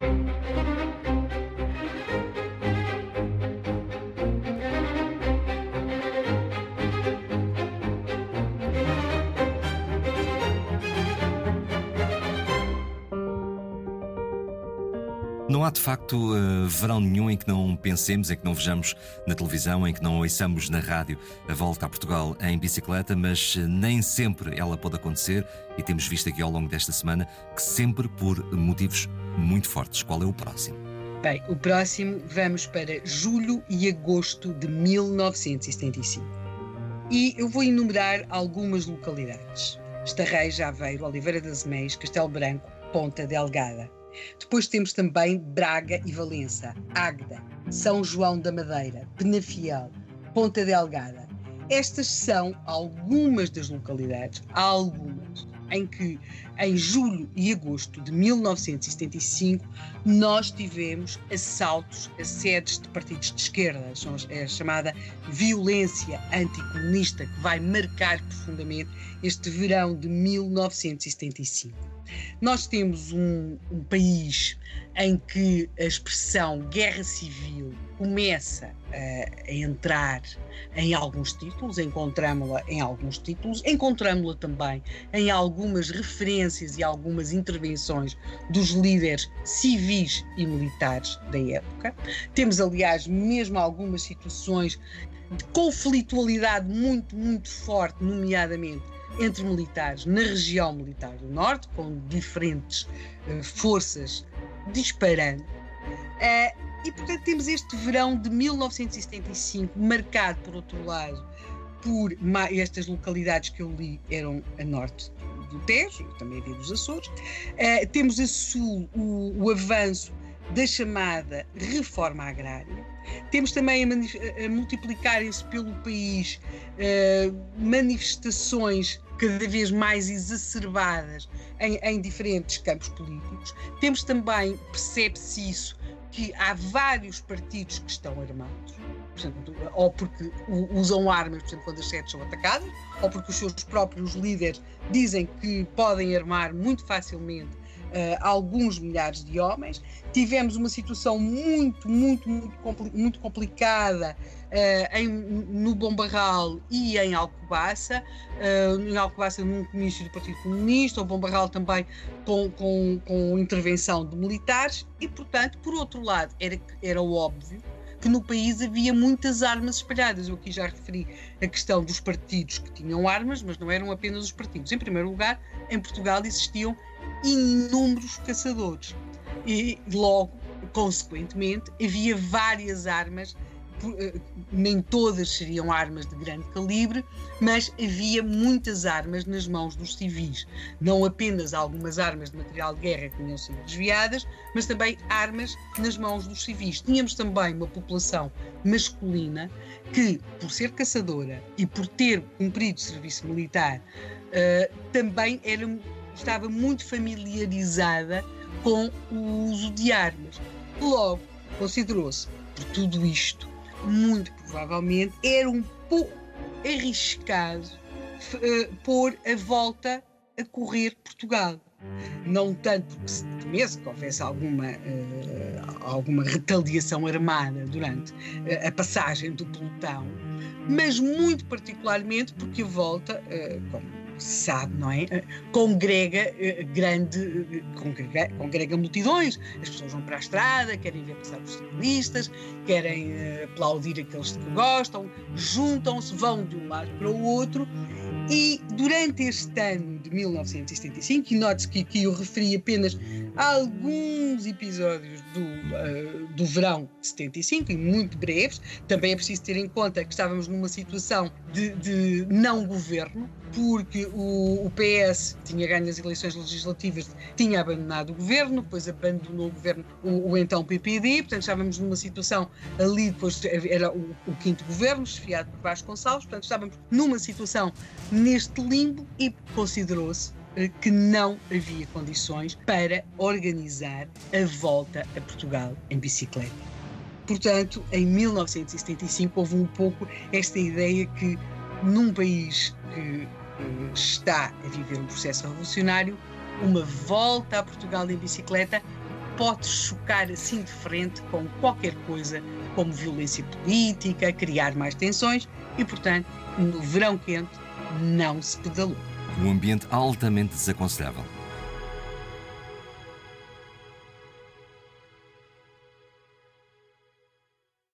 Thank you. Não há de facto uh, verão nenhum em que não pensemos, em que não vejamos na televisão, em que não ouçamos na rádio a volta a Portugal em bicicleta, mas uh, nem sempre ela pode acontecer e temos visto aqui ao longo desta semana que sempre por motivos muito fortes. Qual é o próximo? Bem, o próximo vamos para julho e agosto de 1975. E eu vou enumerar algumas localidades: Estarreja, Aveiro, Oliveira das Meias, Castelo Branco, Ponta Delgada. Depois temos também Braga e Valença, Águeda, São João da Madeira, Penafiel, Ponta Delgada. Estas são algumas das localidades, algumas, em que em julho e agosto de 1975 nós tivemos assaltos a sedes de partidos de esquerda, é a chamada violência anticomunista que vai marcar profundamente este verão de 1975. Nós temos um, um país em que a expressão guerra civil começa a, a entrar em alguns títulos, encontramos-la em alguns títulos, encontramos-la também em algumas referências e algumas intervenções dos líderes civis e militares da época. Temos, aliás, mesmo algumas situações de conflitualidade muito, muito forte, nomeadamente entre militares na região militar do Norte, com diferentes uh, forças disparando. Uh, e, portanto, temos este verão de 1975 marcado, por outro lado, por estas localidades que eu li eram a norte do Tejo, também havia dos Açores. Uh, temos a sul o, o avanço da chamada reforma agrária. Temos também a, a multiplicarem-se pelo país uh, manifestações cada vez mais exacerbadas em, em diferentes campos políticos. Temos também, percebe-se isso, que há vários partidos que estão armados. Portanto, ou porque usam armas portanto, quando as sedes são atacadas, ou porque os seus próprios líderes dizem que podem armar muito facilmente alguns milhares de homens. Tivemos uma situação muito, muito, muito, muito complicada uh, em, no Bombarral e em Alcobaça. Uh, em Alcobaça, num comício do Partido Comunista, o Bombarral também com, com, com intervenção de militares, e, portanto, por outro lado, era, era óbvio que no país havia muitas armas espalhadas. Eu aqui já referi a questão dos partidos que tinham armas, mas não eram apenas os partidos. Em primeiro lugar, em Portugal existiam inúmeros caçadores. E logo, consequentemente, havia várias armas, eh, nem todas seriam armas de grande calibre, mas havia muitas armas nas mãos dos civis. Não apenas algumas armas de material de guerra que tinham sido desviadas, mas também armas nas mãos dos civis. Tínhamos também uma população masculina que, por ser caçadora e por ter cumprido serviço militar, uh, também era estava muito familiarizada com o uso de armas. Logo, considerou-se, por tudo isto, muito provavelmente era um pouco arriscado uh, pôr a volta a correr Portugal. Não tanto porque se temesse que houvesse alguma, uh, alguma retaliação armada durante uh, a passagem do pelotão, mas muito particularmente porque a volta, como sabe, não é? Congrega eh, grande, eh, congrega, congrega multidões. As pessoas vão para a estrada, querem ver passar os ciclistas, querem aplaudir aqueles que gostam, juntam-se, vão de um lado para o outro. E durante este ano de 1975, e note-se que aqui eu referi apenas alguns episódios do, uh, do verão de 75, e muito breves, também é preciso ter em conta que estávamos numa situação de, de não governo, porque o, o, PS tinha ganho as eleições legislativas, tinha abandonado o governo, depois abandonou o governo o, o então PPD, portanto estávamos numa situação ali, depois era o, o quinto governo, chefiado por Vasconcelos, portanto estávamos numa situação neste limbo e considerou-se eh, que não havia condições para organizar a volta a Portugal em bicicleta. Portanto, em 1975 houve um pouco esta ideia que num país que está a viver um processo revolucionário, uma volta a Portugal em bicicleta pode chocar assim de frente com qualquer coisa como violência política, criar mais tensões e, portanto, no verão quente não se pedalou. Um ambiente altamente desaconselhável.